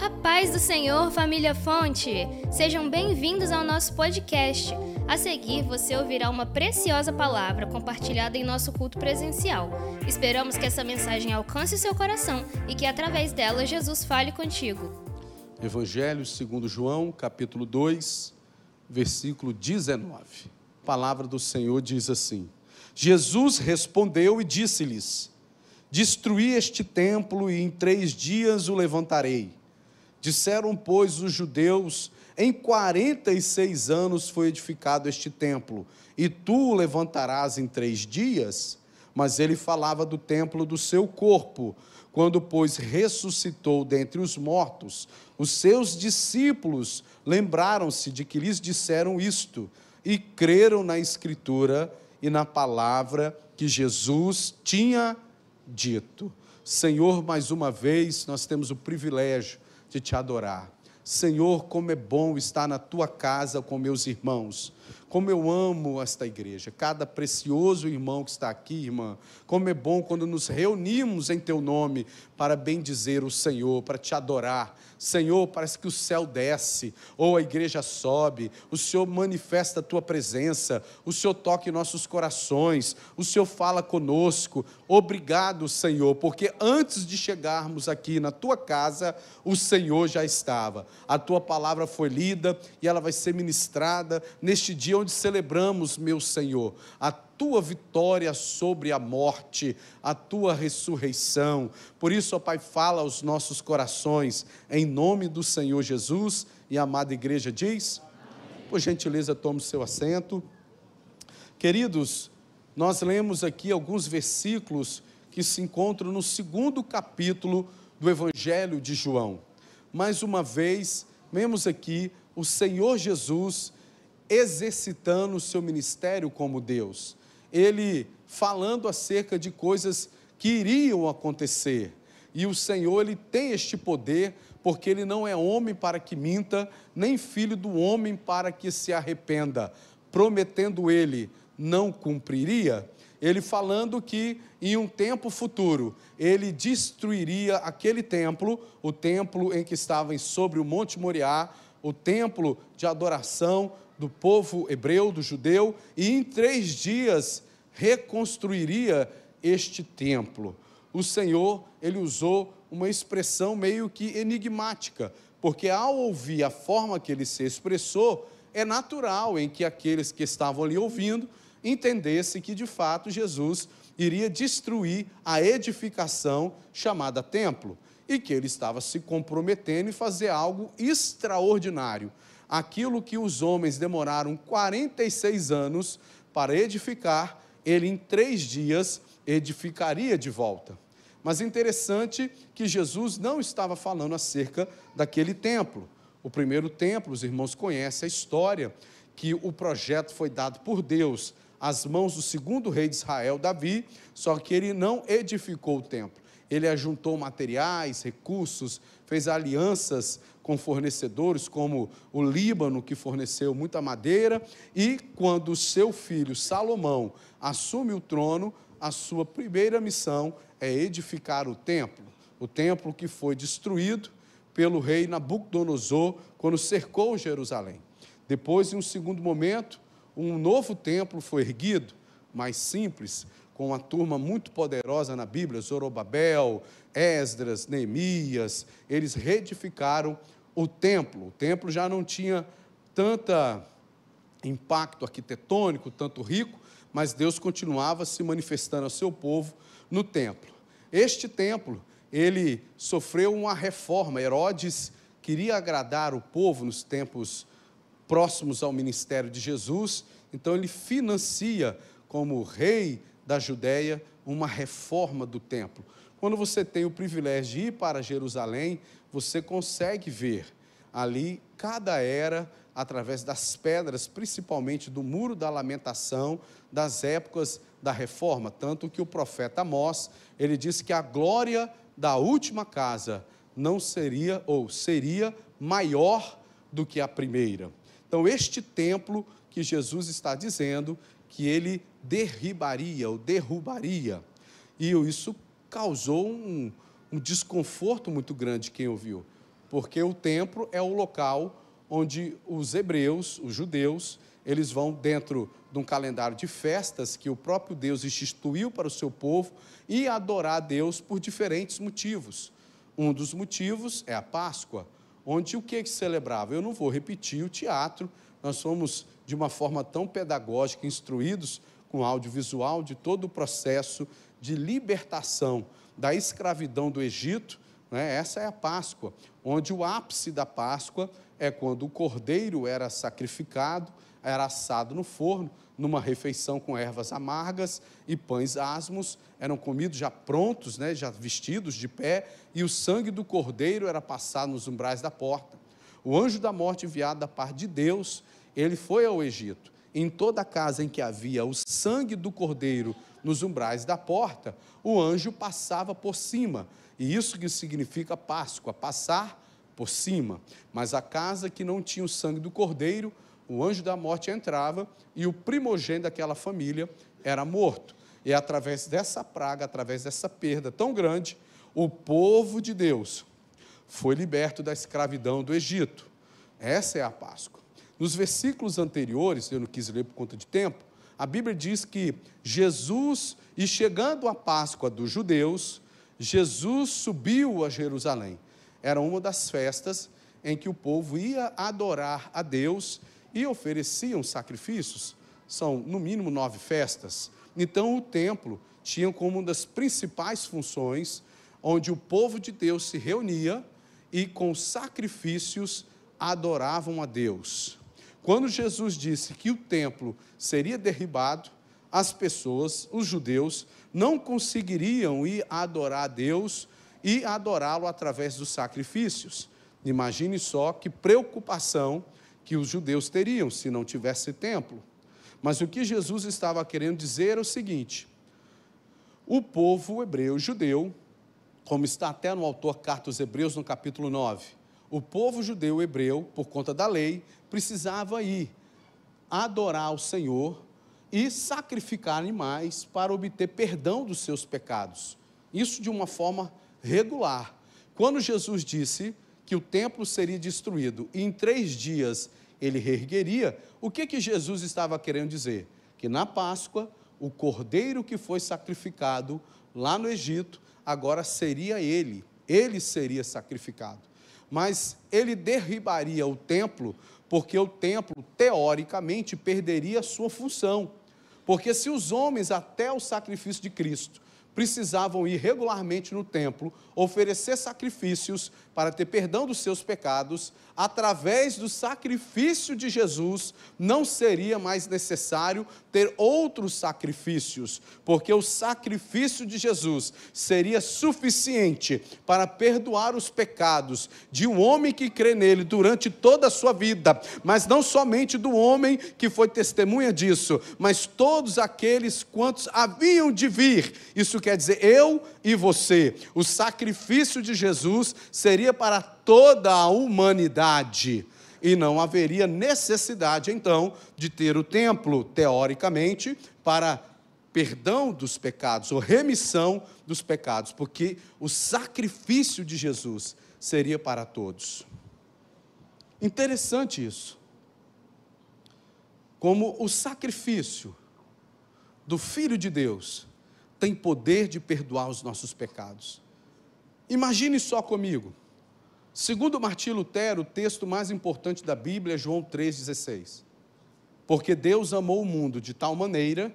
A paz do Senhor, família Fonte! Sejam bem-vindos ao nosso podcast. A seguir, você ouvirá uma preciosa palavra compartilhada em nosso culto presencial. Esperamos que essa mensagem alcance o seu coração e que, através dela, Jesus fale contigo. Evangelho segundo João, capítulo 2, versículo 19. A palavra do Senhor diz assim: Jesus respondeu e disse-lhes: Destruí este templo e em três dias o levantarei. Disseram, pois, os judeus: Em quarenta e seis anos foi edificado este templo, e tu o levantarás em três dias? Mas ele falava do templo do seu corpo. Quando, pois, ressuscitou dentre os mortos, os seus discípulos lembraram-se de que lhes disseram isto e creram na Escritura e na palavra que Jesus tinha dito. Senhor, mais uma vez, nós temos o privilégio de te adorar. Senhor, como é bom estar na tua casa com meus irmãos. Como eu amo esta igreja, cada precioso irmão que está aqui, irmã. Como é bom quando nos reunimos em teu nome para bendizer o Senhor, para te adorar. Senhor, parece que o céu desce, ou a igreja sobe, o Senhor manifesta a tua presença, o Senhor toca em nossos corações, o Senhor fala conosco. Obrigado, Senhor, porque antes de chegarmos aqui na tua casa, o Senhor já estava. A tua palavra foi lida e ela vai ser ministrada neste dia onde celebramos, meu Senhor, a tua vitória sobre a morte, a tua ressurreição. Por isso, ó Pai, fala aos nossos corações, em nome do Senhor Jesus. E a amada igreja diz. Por gentileza, tome o seu assento. Queridos, nós lemos aqui alguns versículos que se encontram no segundo capítulo do Evangelho de João. Mais uma vez, vemos aqui o Senhor Jesus exercitando o seu ministério como Deus ele falando acerca de coisas que iriam acontecer. E o Senhor, ele tem este poder, porque ele não é homem para que minta, nem filho do homem para que se arrependa. Prometendo ele, não cumpriria. Ele falando que em um tempo futuro ele destruiria aquele templo, o templo em que estavam sobre o Monte Moriá, o templo de adoração, do povo hebreu, do judeu, e em três dias reconstruiria este templo. O Senhor, ele usou uma expressão meio que enigmática, porque ao ouvir a forma que ele se expressou, é natural em que aqueles que estavam ali ouvindo entendessem que de fato Jesus iria destruir a edificação chamada templo e que ele estava se comprometendo em fazer algo extraordinário aquilo que os homens demoraram 46 anos para edificar, ele em três dias edificaria de volta. Mas interessante que Jesus não estava falando acerca daquele templo. O primeiro templo, os irmãos conhecem a história, que o projeto foi dado por Deus às mãos do segundo rei de Israel, Davi, só que ele não edificou o templo. Ele ajuntou materiais, recursos, fez alianças com fornecedores como o Líbano, que forneceu muita madeira, e quando seu filho Salomão assume o trono, a sua primeira missão é edificar o templo, o templo que foi destruído pelo rei Nabucodonosor quando cercou Jerusalém. Depois, em um segundo momento, um novo templo foi erguido, mais simples, com uma turma muito poderosa na Bíblia, Zorobabel, Esdras, Neemias, eles reedificaram o templo. O templo já não tinha tanta impacto arquitetônico, tanto rico, mas Deus continuava se manifestando ao seu povo no templo. Este templo, ele sofreu uma reforma. Herodes queria agradar o povo nos tempos próximos ao ministério de Jesus, então ele financia como rei da Judéia uma reforma do templo. Quando você tem o privilégio de ir para Jerusalém, você consegue ver ali cada era através das pedras, principalmente do muro da lamentação, das épocas da reforma, tanto que o profeta Amós, ele disse que a glória da última casa não seria ou seria maior do que a primeira. Então, este templo que Jesus está dizendo que ele derribaria ou derrubaria. E isso causou um, um desconforto muito grande quem ouviu. porque o templo é o local onde os hebreus, os judeus, eles vão dentro de um calendário de festas que o próprio Deus instituiu para o seu povo e adorar a Deus por diferentes motivos. Um dos motivos é a Páscoa, onde o que, que celebrava? Eu não vou repetir o teatro, nós somos de uma forma tão pedagógica instruídos com audiovisual de todo o processo de libertação da escravidão do Egito. Né? Essa é a Páscoa, onde o ápice da Páscoa é quando o cordeiro era sacrificado, era assado no forno, numa refeição com ervas amargas e pães asmos, eram comidos já prontos, né, já vestidos de pé, e o sangue do cordeiro era passado nos umbrais da porta. O anjo da morte enviado da parte de Deus, ele foi ao Egito. Em toda casa em que havia o sangue do cordeiro nos umbrais da porta, o anjo passava por cima. E isso que significa Páscoa, passar por cima. Mas a casa que não tinha o sangue do cordeiro, o anjo da morte entrava e o primogênito daquela família era morto. E através dessa praga, através dessa perda tão grande, o povo de Deus foi liberto da escravidão do Egito. Essa é a Páscoa. Nos versículos anteriores, eu não quis ler por conta de tempo, a Bíblia diz que Jesus, e chegando a Páscoa dos judeus, Jesus subiu a Jerusalém. Era uma das festas em que o povo ia adorar a Deus e ofereciam sacrifícios. São, no mínimo, nove festas. Então, o templo tinha como uma das principais funções, onde o povo de Deus se reunia e, com sacrifícios, adoravam a Deus. Quando Jesus disse que o templo seria derribado, as pessoas, os judeus, não conseguiriam ir adorar a Deus e adorá-lo através dos sacrifícios. Imagine só que preocupação que os judeus teriam se não tivesse templo. Mas o que Jesus estava querendo dizer é o seguinte: o povo hebreu, judeu, como está até no autor Carta aos Hebreus, no capítulo 9, o povo judeu hebreu, por conta da lei, precisava ir adorar o Senhor e sacrificar animais para obter perdão dos seus pecados. Isso de uma forma regular. Quando Jesus disse que o templo seria destruído e em três dias ele reergueria, o que, que Jesus estava querendo dizer? Que na Páscoa, o cordeiro que foi sacrificado lá no Egito, agora seria ele, ele seria sacrificado. Mas ele derribaria o templo, porque o templo, teoricamente, perderia sua função. Porque se os homens, até o sacrifício de Cristo, precisavam ir regularmente no templo, oferecer sacrifícios para ter perdão dos seus pecados, através do sacrifício de Jesus, não seria mais necessário ter outros sacrifícios, porque o sacrifício de Jesus seria suficiente para perdoar os pecados de um homem que crê nele durante toda a sua vida, mas não somente do homem que foi testemunha disso, mas todos aqueles quantos haviam de vir. Isso quer dizer eu e você. O sacrifício de Jesus seria para toda a humanidade. E não haveria necessidade, então, de ter o templo, teoricamente, para perdão dos pecados, ou remissão dos pecados, porque o sacrifício de Jesus seria para todos. Interessante isso. Como o sacrifício do Filho de Deus tem poder de perdoar os nossos pecados. Imagine só comigo. Segundo Martim Lutero, o texto mais importante da Bíblia é João 3,16. Porque Deus amou o mundo de tal maneira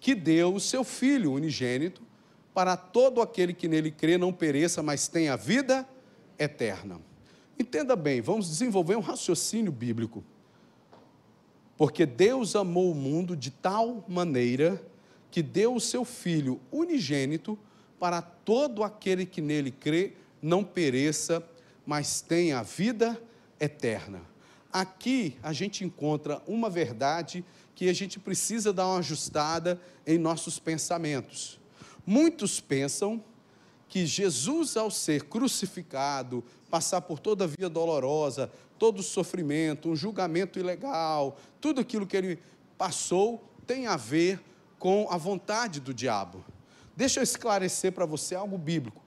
que deu o seu Filho unigênito para todo aquele que nele crê não pereça, mas tenha vida eterna. Entenda bem, vamos desenvolver um raciocínio bíblico. Porque Deus amou o mundo de tal maneira que deu o seu Filho unigênito para todo aquele que nele crê não pereça, mas tenha a vida eterna. Aqui a gente encontra uma verdade que a gente precisa dar uma ajustada em nossos pensamentos. Muitos pensam que Jesus, ao ser crucificado, passar por toda a via dolorosa, todo o sofrimento, um julgamento ilegal, tudo aquilo que ele passou, tem a ver com a vontade do diabo. Deixa eu esclarecer para você algo bíblico.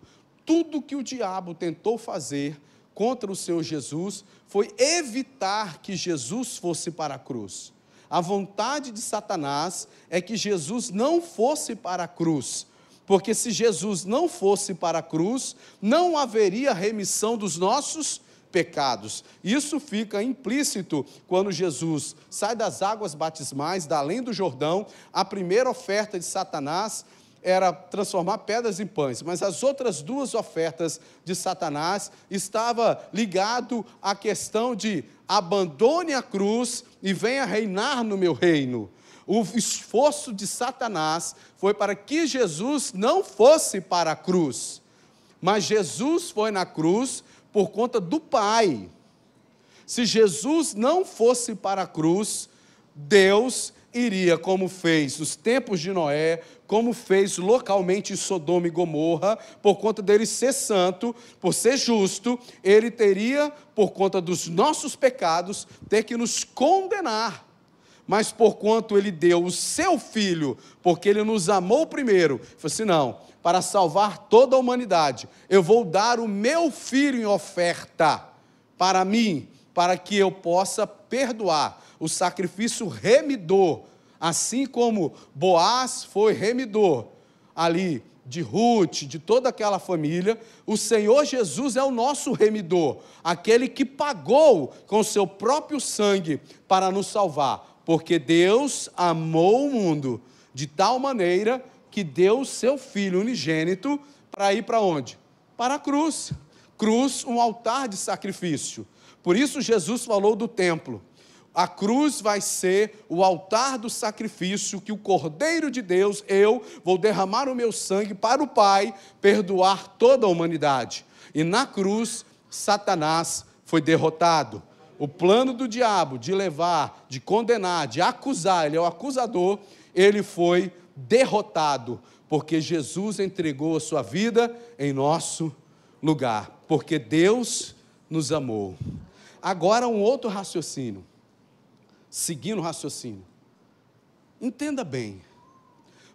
Tudo que o diabo tentou fazer contra o Senhor Jesus foi evitar que Jesus fosse para a cruz. A vontade de Satanás é que Jesus não fosse para a cruz, porque se Jesus não fosse para a cruz, não haveria remissão dos nossos pecados. Isso fica implícito quando Jesus sai das águas batismais, da além do Jordão, a primeira oferta de Satanás era transformar pedras em pães, mas as outras duas ofertas de Satanás estava ligado à questão de abandone a cruz e venha reinar no meu reino. O esforço de Satanás foi para que Jesus não fosse para a cruz, mas Jesus foi na cruz por conta do Pai. Se Jesus não fosse para a cruz, Deus iria, como fez nos tempos de Noé, como fez localmente em Sodoma e Gomorra, por conta dele ser santo, por ser justo, ele teria, por conta dos nossos pecados, ter que nos condenar. Mas por quanto ele deu o seu filho, porque ele nos amou primeiro, falou assim: não, para salvar toda a humanidade. Eu vou dar o meu filho em oferta para mim, para que eu possa perdoar. O sacrifício remidor, assim como Boaz foi remidor ali de Ruth, de toda aquela família, o Senhor Jesus é o nosso remidor, aquele que pagou com seu próprio sangue para nos salvar, porque Deus amou o mundo de tal maneira que deu o seu filho unigênito para ir para onde? Para a cruz. Cruz, um altar de sacrifício. Por isso Jesus falou do templo. A cruz vai ser o altar do sacrifício que o Cordeiro de Deus, eu, vou derramar o meu sangue para o Pai perdoar toda a humanidade. E na cruz, Satanás foi derrotado. O plano do diabo de levar, de condenar, de acusar, ele é o acusador, ele foi derrotado, porque Jesus entregou a sua vida em nosso lugar, porque Deus nos amou. Agora, um outro raciocínio, seguindo o raciocínio. Entenda bem,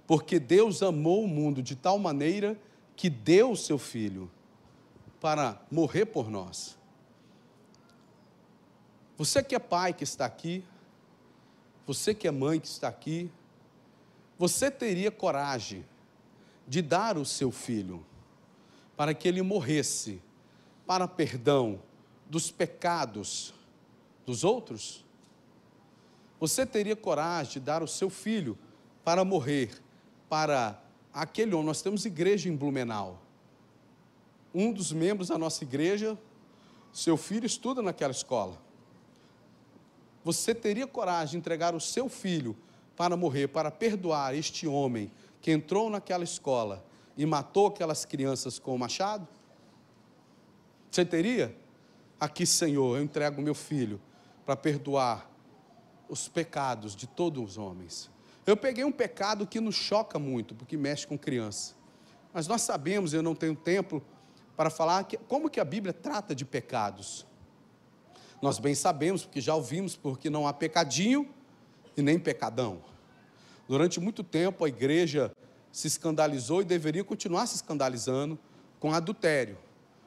porque Deus amou o mundo de tal maneira que deu o seu filho para morrer por nós. Você que é pai que está aqui, você que é mãe que está aqui, você teria coragem de dar o seu filho para que ele morresse para perdão dos pecados dos outros? Você teria coragem de dar o seu filho para morrer para aquele homem? Nós temos igreja em Blumenau. Um dos membros da nossa igreja, seu filho estuda naquela escola. Você teria coragem de entregar o seu filho para morrer, para perdoar este homem que entrou naquela escola e matou aquelas crianças com o machado? Você teria? Aqui, Senhor, eu entrego meu filho para perdoar os pecados de todos os homens. Eu peguei um pecado que nos choca muito, porque mexe com criança. Mas nós sabemos, eu não tenho tempo para falar que, como que a Bíblia trata de pecados. Nós bem sabemos, porque já ouvimos, porque não há pecadinho e nem pecadão. Durante muito tempo a igreja se escandalizou e deveria continuar se escandalizando com adultério.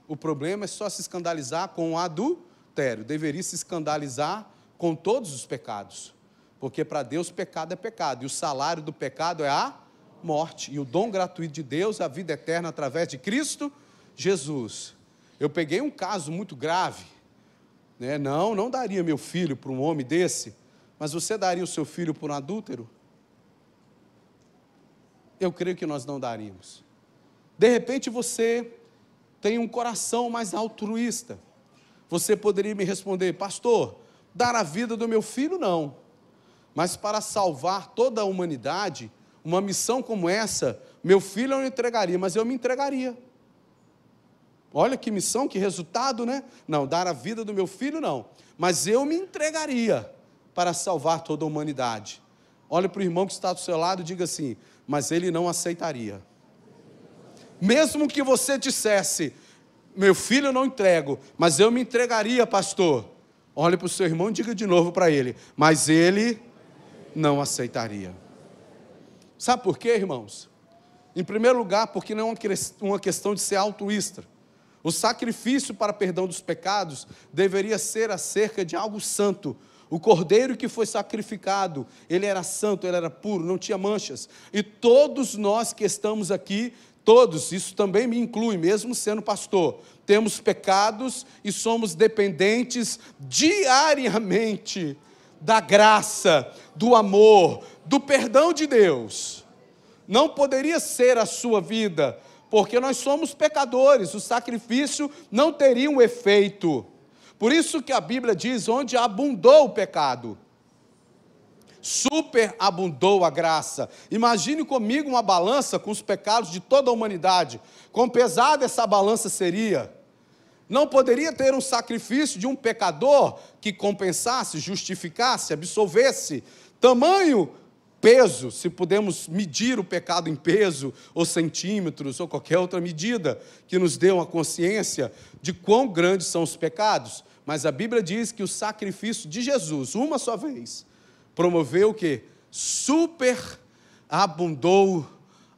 O problema é só se escandalizar com o adultério, deveria se escandalizar com todos os pecados, porque para Deus pecado é pecado, e o salário do pecado é a morte, e o dom gratuito de Deus é a vida eterna através de Cristo Jesus. Eu peguei um caso muito grave, né? não, não daria meu filho para um homem desse, mas você daria o seu filho para um adúltero? eu creio que nós não daríamos. De repente você tem um coração mais altruísta. Você poderia me responder, pastor, dar a vida do meu filho não. Mas para salvar toda a humanidade, uma missão como essa, meu filho eu não entregaria, mas eu me entregaria. Olha que missão, que resultado, né? Não, dar a vida do meu filho não, mas eu me entregaria para salvar toda a humanidade. Olha para o irmão que está do seu lado e diga assim: mas ele não aceitaria. Mesmo que você dissesse, meu filho eu não entrego, mas eu me entregaria, pastor. Olhe para o seu irmão e diga de novo para ele, mas ele não aceitaria. Sabe por quê, irmãos? Em primeiro lugar, porque não é uma questão de ser altruísta. O sacrifício para perdão dos pecados deveria ser acerca de algo santo. O cordeiro que foi sacrificado, ele era santo, ele era puro, não tinha manchas. E todos nós que estamos aqui, todos, isso também me inclui, mesmo sendo pastor, temos pecados e somos dependentes diariamente da graça, do amor, do perdão de Deus. Não poderia ser a sua vida porque nós somos pecadores, o sacrifício não teria um efeito. Por isso que a Bíblia diz: onde abundou o pecado, superabundou a graça. Imagine comigo uma balança com os pecados de toda a humanidade. Quão pesada essa balança seria? Não poderia ter um sacrifício de um pecador que compensasse, justificasse, absolvesse. Tamanho peso, se podemos medir o pecado em peso, ou centímetros, ou qualquer outra medida que nos dê uma consciência de quão grandes são os pecados. Mas a Bíblia diz que o sacrifício de Jesus, uma só vez, promoveu o que? Superabundou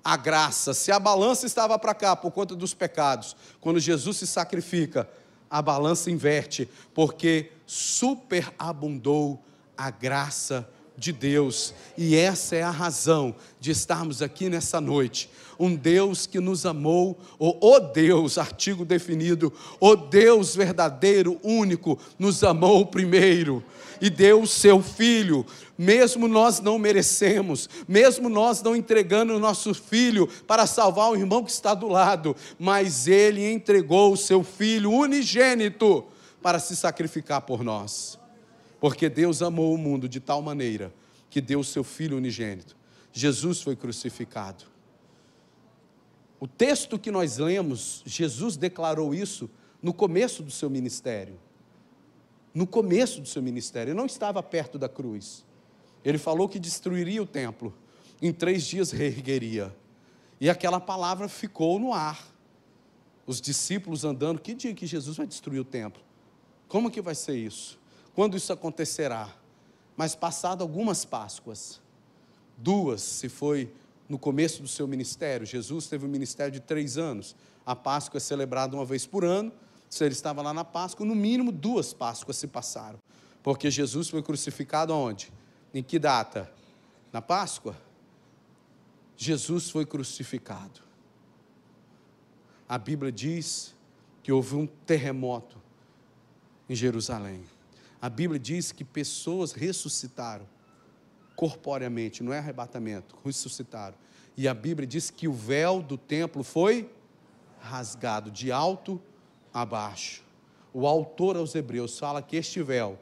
a graça. Se a balança estava para cá por conta dos pecados, quando Jesus se sacrifica, a balança inverte, porque superabundou a graça de Deus. E essa é a razão de estarmos aqui nessa noite. Um Deus que nos amou, ou o Deus, artigo definido, o Deus verdadeiro, único, nos amou primeiro e deu o seu filho, mesmo nós não merecemos, mesmo nós não entregando o nosso filho para salvar o irmão que está do lado, mas ele entregou o seu filho unigênito para se sacrificar por nós. Porque Deus amou o mundo de tal maneira que deu o seu Filho unigênito. Jesus foi crucificado. O texto que nós lemos, Jesus declarou isso no começo do seu ministério. No começo do seu ministério, ele não estava perto da cruz. Ele falou que destruiria o templo, em três dias reergueria. E aquela palavra ficou no ar. Os discípulos andando, que dia que Jesus vai destruir o templo? Como que vai ser isso? Quando isso acontecerá. Mas passado algumas Páscoas, duas, se foi no começo do seu ministério, Jesus teve um ministério de três anos. A Páscoa é celebrada uma vez por ano. Se ele estava lá na Páscoa, no mínimo duas Páscoas se passaram. Porque Jesus foi crucificado aonde? Em que data? Na Páscoa? Jesus foi crucificado. A Bíblia diz que houve um terremoto em Jerusalém. A Bíblia diz que pessoas ressuscitaram corporeamente, não é arrebatamento, ressuscitaram. E a Bíblia diz que o véu do templo foi rasgado de alto a baixo. O autor aos Hebreus fala que este véu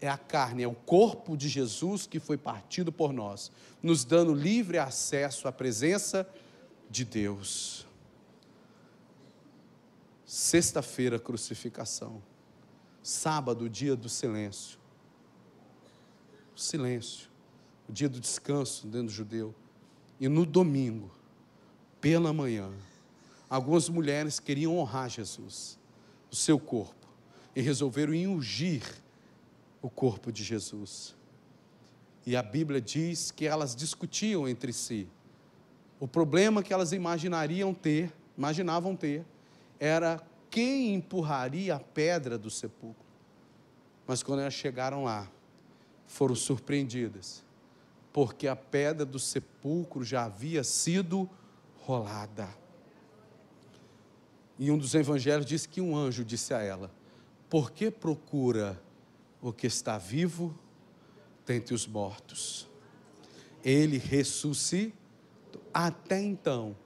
é a carne, é o corpo de Jesus que foi partido por nós, nos dando livre acesso à presença de Deus. Sexta-feira, crucificação. Sábado, o dia do silêncio. O silêncio. O dia do descanso dentro do judeu. E no domingo, pela manhã, algumas mulheres queriam honrar Jesus, o seu corpo, e resolveram ungir o corpo de Jesus. E a Bíblia diz que elas discutiam entre si. O problema que elas imaginariam ter, imaginavam ter, era quem empurraria a pedra do sepulcro? Mas quando elas chegaram lá, foram surpreendidas, porque a pedra do sepulcro já havia sido rolada. E um dos evangelhos diz que um anjo disse a ela: Por que procura o que está vivo dentre os mortos? Ele ressuscitou. Até então,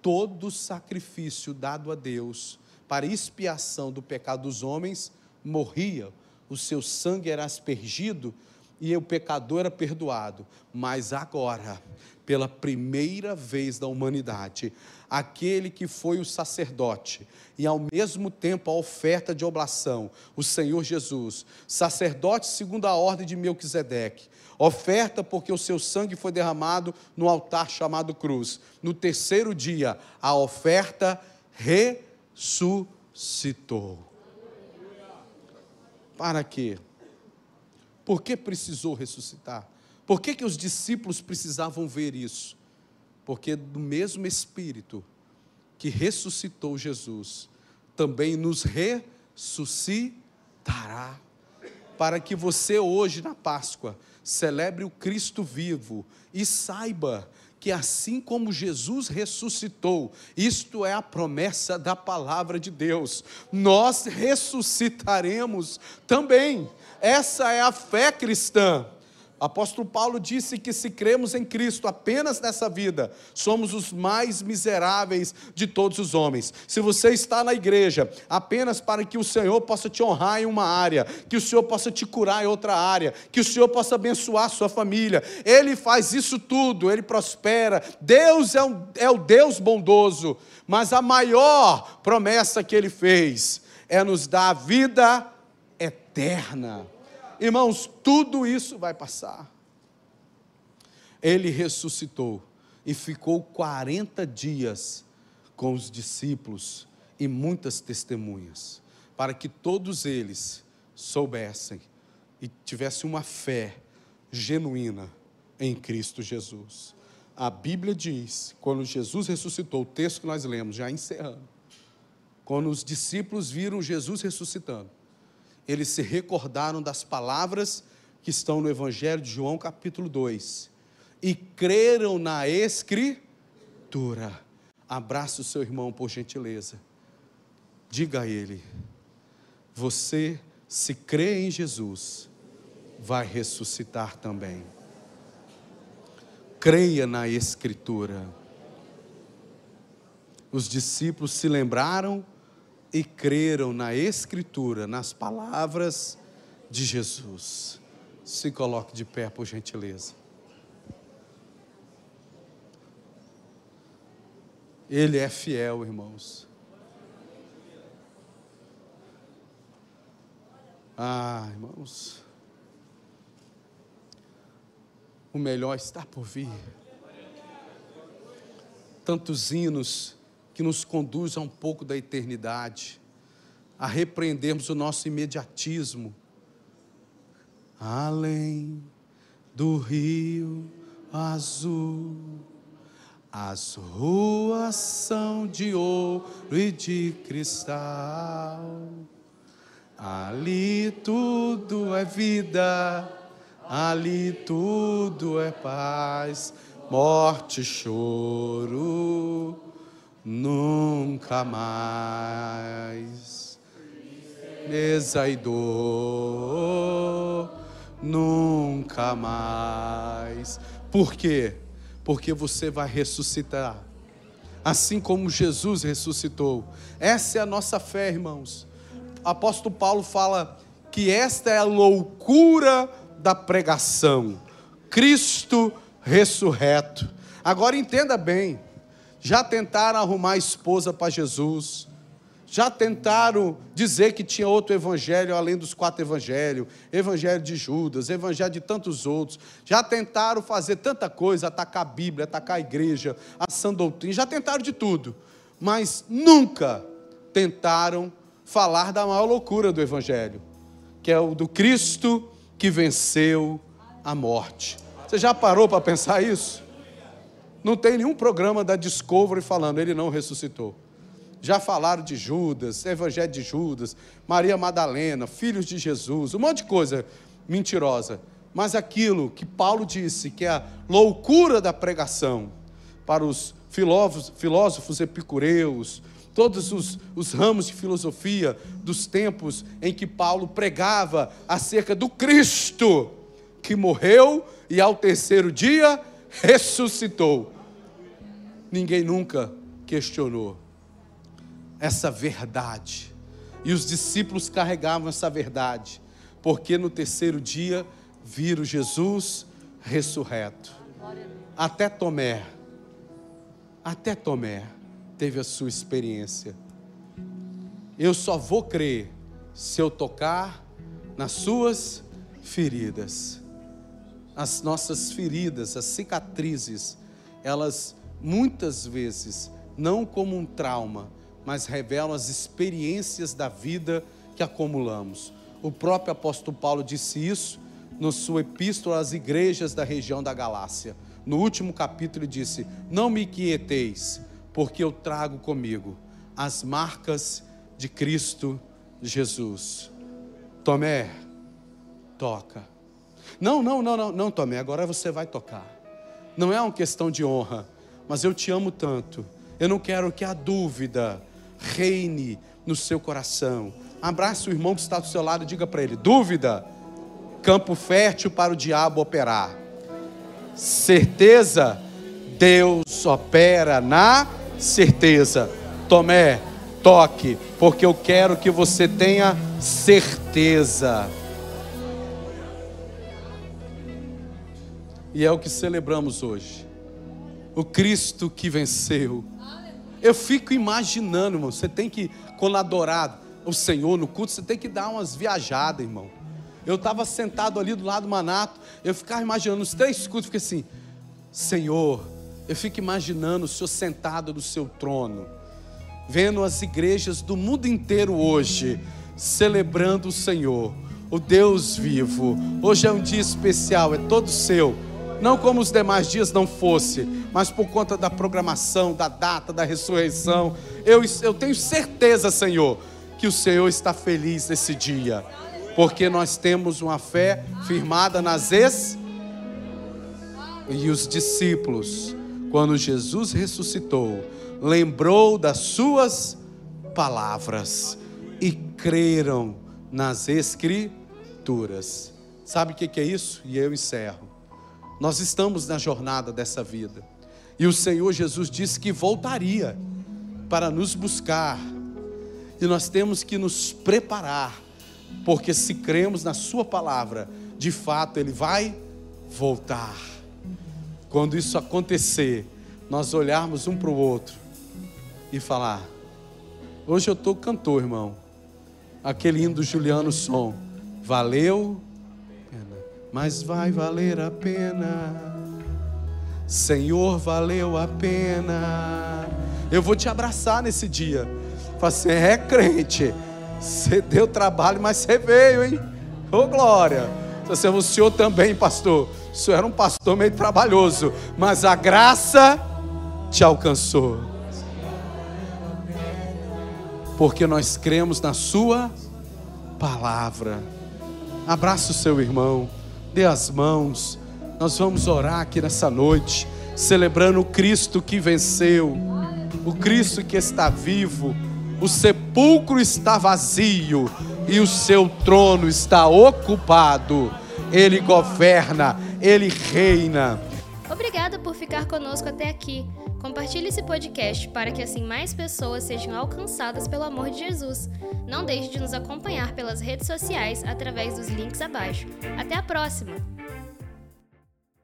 todo sacrifício dado a Deus para expiação do pecado dos homens, morria, o seu sangue era aspergido e o pecador era perdoado. Mas agora, pela primeira vez da humanidade, aquele que foi o sacerdote e ao mesmo tempo a oferta de oblação, o Senhor Jesus, sacerdote segundo a ordem de Melquisedeque, oferta porque o seu sangue foi derramado no altar chamado cruz. No terceiro dia, a oferta re ressuscitou. Para quê? Por que precisou ressuscitar? Por que, que os discípulos precisavam ver isso? Porque do mesmo Espírito que ressuscitou Jesus, também nos ressuscitará. Para que você hoje na Páscoa celebre o Cristo vivo e saiba que assim como Jesus ressuscitou, isto é a promessa da palavra de Deus, nós ressuscitaremos também. Essa é a fé cristã. Apóstolo Paulo disse que se cremos em Cristo apenas nessa vida, somos os mais miseráveis de todos os homens. Se você está na igreja apenas para que o Senhor possa te honrar em uma área, que o Senhor possa te curar em outra área, que o Senhor possa abençoar a sua família, Ele faz isso tudo, Ele prospera. Deus é, um, é o Deus bondoso, mas a maior promessa que Ele fez é nos dar a vida eterna. Irmãos, tudo isso vai passar. Ele ressuscitou e ficou 40 dias com os discípulos e muitas testemunhas, para que todos eles soubessem e tivessem uma fé genuína em Cristo Jesus. A Bíblia diz, quando Jesus ressuscitou, o texto que nós lemos, já encerrando, quando os discípulos viram Jesus ressuscitando, eles se recordaram das palavras que estão no Evangelho de João, capítulo 2, e creram na Escritura. Abraça o seu irmão, por gentileza. Diga a ele: você, se crê em Jesus, vai ressuscitar também. Creia na Escritura. Os discípulos se lembraram e creram na Escritura, nas palavras de Jesus. Se coloque de pé, por gentileza. Ele é fiel, irmãos. Ah, irmãos. O melhor está por vir. Tantos hinos que nos conduz a um pouco da eternidade, a repreendermos o nosso imediatismo. Além do rio azul, as ruas são de ouro e de cristal. Ali tudo é vida, ali tudo é paz, morte, choro nunca mais. Mesa e dor, nunca mais. Por quê? Porque você vai ressuscitar. Assim como Jesus ressuscitou. Essa é a nossa fé, irmãos. Apóstolo Paulo fala que esta é a loucura da pregação. Cristo ressurreto. Agora entenda bem, já tentaram arrumar esposa para Jesus, já tentaram dizer que tinha outro evangelho além dos quatro evangelhos, evangelho de Judas, evangelho de tantos outros, já tentaram fazer tanta coisa, atacar a Bíblia, atacar a igreja, a sã doutrina, já tentaram de tudo, mas nunca tentaram falar da maior loucura do evangelho, que é o do Cristo que venceu a morte. Você já parou para pensar isso? Não tem nenhum programa da Discovery falando, ele não ressuscitou. Já falaram de Judas, Evangelho de Judas, Maria Madalena, filhos de Jesus, um monte de coisa mentirosa. Mas aquilo que Paulo disse, que é a loucura da pregação, para os filósofos, filósofos epicureus, todos os, os, ramos de filosofia dos tempos em que Paulo pregava acerca do Cristo que morreu e ao terceiro dia ressuscitou ninguém nunca questionou essa verdade. E os discípulos carregavam essa verdade, porque no terceiro dia viram Jesus ressurreto. Até Tomé, até Tomé teve a sua experiência. Eu só vou crer se eu tocar nas suas feridas. As nossas feridas, as cicatrizes, elas muitas vezes, não como um trauma, mas revelam as experiências da vida que acumulamos. O próprio apóstolo Paulo disse isso no sua epístola às igrejas da região da Galácia. No último capítulo ele disse: Não me quieteis, porque eu trago comigo as marcas de Cristo Jesus. Tomé, toca. Não, não, não, não, não, Tomé, agora você vai tocar. Não é uma questão de honra, mas eu te amo tanto. Eu não quero que a dúvida reine no seu coração. Abraça o irmão que está do seu lado e diga para ele: dúvida, campo fértil para o diabo operar. Certeza, Deus opera na certeza. Tomé, toque, porque eu quero que você tenha certeza. E é o que celebramos hoje. O Cristo que venceu. Eu fico imaginando, irmão. Você tem que, adorar o Senhor no culto, você tem que dar umas viajadas, irmão. Eu estava sentado ali do lado do Manato, eu ficava imaginando os três cultos, fiquei assim, Senhor, eu fico imaginando o Senhor sentado no seu trono, vendo as igrejas do mundo inteiro hoje, celebrando o Senhor, o Deus vivo. Hoje é um dia especial, é todo seu. Não como os demais dias não fosse, mas por conta da programação, da data, da ressurreição. Eu, eu tenho certeza, Senhor, que o Senhor está feliz nesse dia, porque nós temos uma fé firmada nas ex. E os discípulos, quando Jesus ressuscitou, lembrou das suas palavras e creram nas Escrituras. Sabe o que é isso? E eu encerro. Nós estamos na jornada dessa vida. E o Senhor Jesus disse que voltaria para nos buscar. E nós temos que nos preparar, porque se cremos na Sua palavra, de fato Ele vai voltar. Quando isso acontecer, nós olharmos um para o outro e falar: Hoje eu estou cantor, irmão. Aquele hino do Juliano Som. Valeu, mas vai valer a pena. Senhor, valeu a pena. Eu vou te abraçar nesse dia. Fala assim: é crente, você deu trabalho, mas você veio, hein? Ô oh, glória. Você, o senhor também, pastor. O senhor era um pastor meio trabalhoso, mas a graça te alcançou. Porque nós cremos na Sua palavra. Abraça o seu irmão, dê as mãos. Nós vamos orar aqui nessa noite, celebrando o Cristo que venceu, o Cristo que está vivo. O sepulcro está vazio e o seu trono está ocupado. Ele governa, ele reina. Obrigada por ficar conosco até aqui. Compartilhe esse podcast para que assim mais pessoas sejam alcançadas pelo amor de Jesus. Não deixe de nos acompanhar pelas redes sociais através dos links abaixo. Até a próxima!